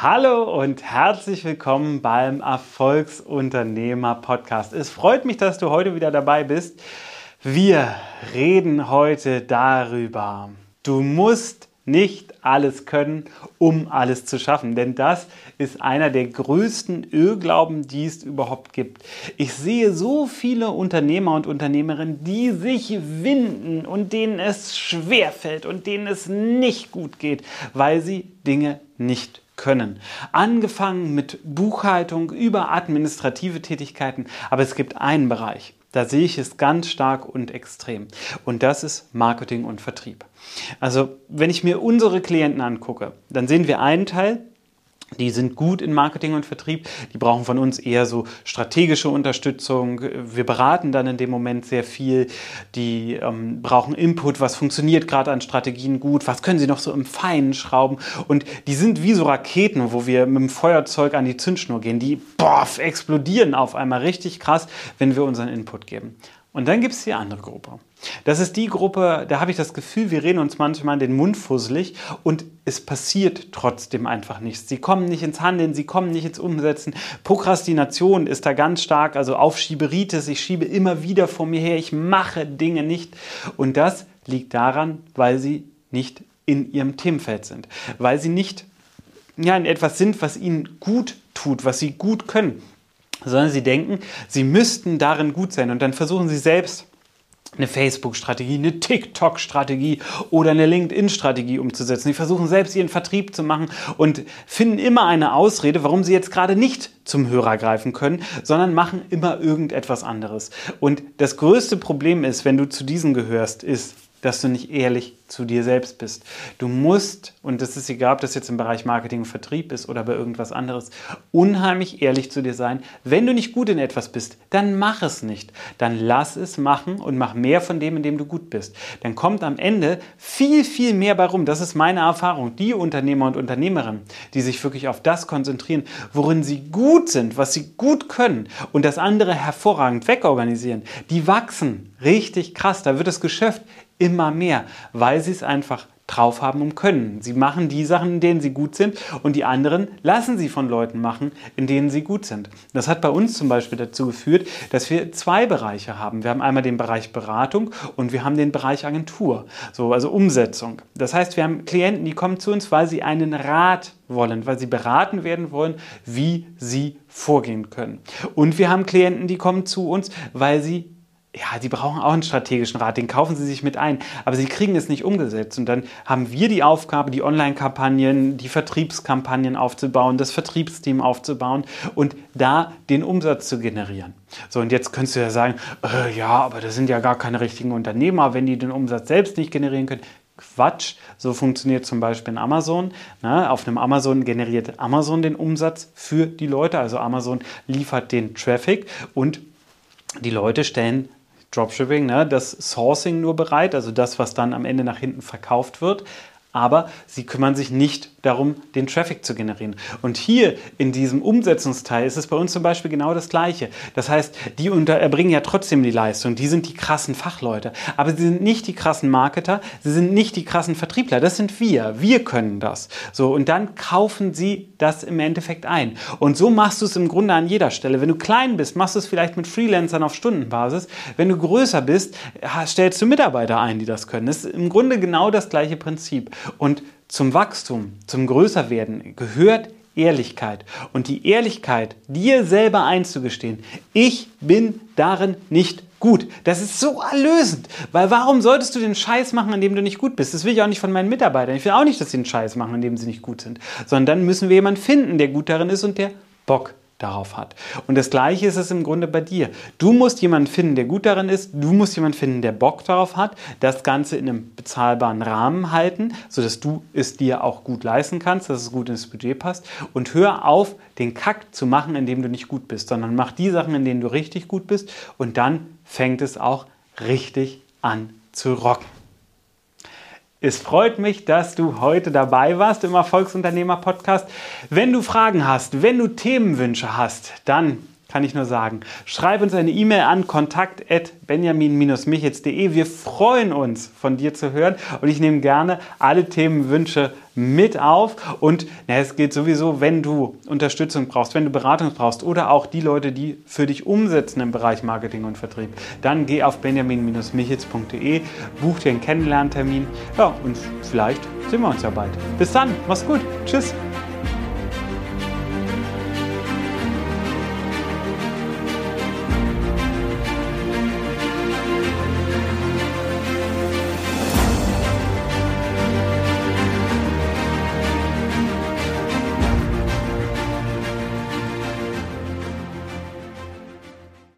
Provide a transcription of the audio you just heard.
Hallo und herzlich willkommen beim Erfolgsunternehmer Podcast. Es freut mich, dass du heute wieder dabei bist. Wir reden heute darüber. Du musst nicht alles können, um alles zu schaffen. Denn das ist einer der größten Irrglauben, die es überhaupt gibt. Ich sehe so viele Unternehmer und Unternehmerinnen, die sich winden und denen es schwerfällt und denen es nicht gut geht, weil sie Dinge nicht können. Angefangen mit Buchhaltung über administrative Tätigkeiten. Aber es gibt einen Bereich, da sehe ich es ganz stark und extrem. Und das ist Marketing und Vertrieb. Also wenn ich mir unsere Klienten angucke, dann sehen wir einen Teil, die sind gut in Marketing und Vertrieb. Die brauchen von uns eher so strategische Unterstützung. Wir beraten dann in dem Moment sehr viel. Die ähm, brauchen Input. Was funktioniert gerade an Strategien gut? Was können sie noch so im Feinen schrauben? Und die sind wie so Raketen, wo wir mit dem Feuerzeug an die Zündschnur gehen. Die boff, explodieren auf einmal richtig krass, wenn wir unseren Input geben. Und dann gibt es die andere Gruppe. Das ist die Gruppe, da habe ich das Gefühl, wir reden uns manchmal den Mund fusselig und es passiert trotzdem einfach nichts. Sie kommen nicht ins Handeln, sie kommen nicht ins Umsetzen. Prokrastination ist da ganz stark, also Aufschieberitis, ich schiebe immer wieder vor mir her, ich mache Dinge nicht. Und das liegt daran, weil sie nicht in ihrem Themenfeld sind, weil sie nicht ja, in etwas sind, was ihnen gut tut, was sie gut können sondern sie denken, sie müssten darin gut sein und dann versuchen sie selbst eine Facebook-Strategie, eine TikTok-Strategie oder eine LinkedIn-Strategie umzusetzen. Sie versuchen selbst ihren Vertrieb zu machen und finden immer eine Ausrede, warum sie jetzt gerade nicht zum Hörer greifen können, sondern machen immer irgendetwas anderes. Und das größte Problem ist, wenn du zu diesen gehörst, ist, dass du nicht ehrlich zu dir selbst bist. Du musst, und das ist egal, ob das jetzt im Bereich Marketing und Vertrieb ist oder bei irgendwas anderes, unheimlich ehrlich zu dir sein. Wenn du nicht gut in etwas bist, dann mach es nicht. Dann lass es machen und mach mehr von dem, in dem du gut bist. Dann kommt am Ende viel, viel mehr bei rum. Das ist meine Erfahrung. Die Unternehmer und Unternehmerinnen, die sich wirklich auf das konzentrieren, worin sie gut sind, was sie gut können und das andere hervorragend wegorganisieren, die wachsen richtig krass. Da wird das Geschäft immer mehr, weil sie es einfach drauf haben und können. Sie machen die Sachen, in denen sie gut sind und die anderen lassen sie von Leuten machen, in denen sie gut sind. Das hat bei uns zum Beispiel dazu geführt, dass wir zwei Bereiche haben. Wir haben einmal den Bereich Beratung und wir haben den Bereich Agentur, so also Umsetzung. Das heißt, wir haben Klienten, die kommen zu uns, weil sie einen Rat wollen, weil sie beraten werden wollen, wie sie vorgehen können. Und wir haben Klienten, die kommen zu uns, weil sie ja, sie brauchen auch einen strategischen Rat, den kaufen sie sich mit ein, aber sie kriegen es nicht umgesetzt. Und dann haben wir die Aufgabe, die Online-Kampagnen, die Vertriebskampagnen aufzubauen, das Vertriebsteam aufzubauen und da den Umsatz zu generieren. So, und jetzt könntest du ja sagen, äh, ja, aber das sind ja gar keine richtigen Unternehmer, wenn die den Umsatz selbst nicht generieren können. Quatsch. So funktioniert zum Beispiel in Amazon. Na, auf einem Amazon generiert Amazon den Umsatz für die Leute. Also Amazon liefert den Traffic und die Leute stellen Dropshipping, ne, das Sourcing nur bereit, also das, was dann am Ende nach hinten verkauft wird. Aber sie kümmern sich nicht darum, den Traffic zu generieren. Und hier in diesem Umsetzungsteil ist es bei uns zum Beispiel genau das Gleiche. Das heißt, die erbringen ja trotzdem die Leistung. Die sind die krassen Fachleute. Aber sie sind nicht die krassen Marketer, sie sind nicht die krassen Vertriebler. Das sind wir. Wir können das. So, und dann kaufen sie das im Endeffekt ein. Und so machst du es im Grunde an jeder Stelle. Wenn du klein bist, machst du es vielleicht mit Freelancern auf Stundenbasis. Wenn du größer bist, stellst du Mitarbeiter ein, die das können. Das ist im Grunde genau das gleiche Prinzip. Und zum Wachstum, zum Größerwerden gehört Ehrlichkeit. Und die Ehrlichkeit, dir selber einzugestehen, ich bin darin nicht gut. Das ist so erlösend. Weil warum solltest du den Scheiß machen, an dem du nicht gut bist? Das will ich auch nicht von meinen Mitarbeitern. Ich will auch nicht, dass sie den Scheiß machen, an dem sie nicht gut sind. Sondern dann müssen wir jemanden finden, der gut darin ist und der Bock darauf hat. Und das Gleiche ist es im Grunde bei dir. Du musst jemanden finden, der gut darin ist. Du musst jemanden finden, der Bock darauf hat. Das Ganze in einem bezahlbaren Rahmen halten, sodass du es dir auch gut leisten kannst, dass es gut ins Budget passt. Und hör auf, den Kack zu machen, in dem du nicht gut bist, sondern mach die Sachen, in denen du richtig gut bist. Und dann fängt es auch richtig an zu rocken. Es freut mich, dass du heute dabei warst im Erfolgsunternehmer Podcast. Wenn du Fragen hast, wenn du Themenwünsche hast, dann kann ich nur sagen. Schreib uns eine E-Mail an kontakt.benjamin-michitz.de. Wir freuen uns, von dir zu hören und ich nehme gerne alle Themenwünsche mit auf. Und na, es geht sowieso, wenn du Unterstützung brauchst, wenn du Beratung brauchst oder auch die Leute, die für dich umsetzen im Bereich Marketing und Vertrieb, dann geh auf benjamin-michitz.de, buch dir einen Kennenlerntermin. Ja, und vielleicht sehen wir uns ja bald. Bis dann, mach's gut. Tschüss.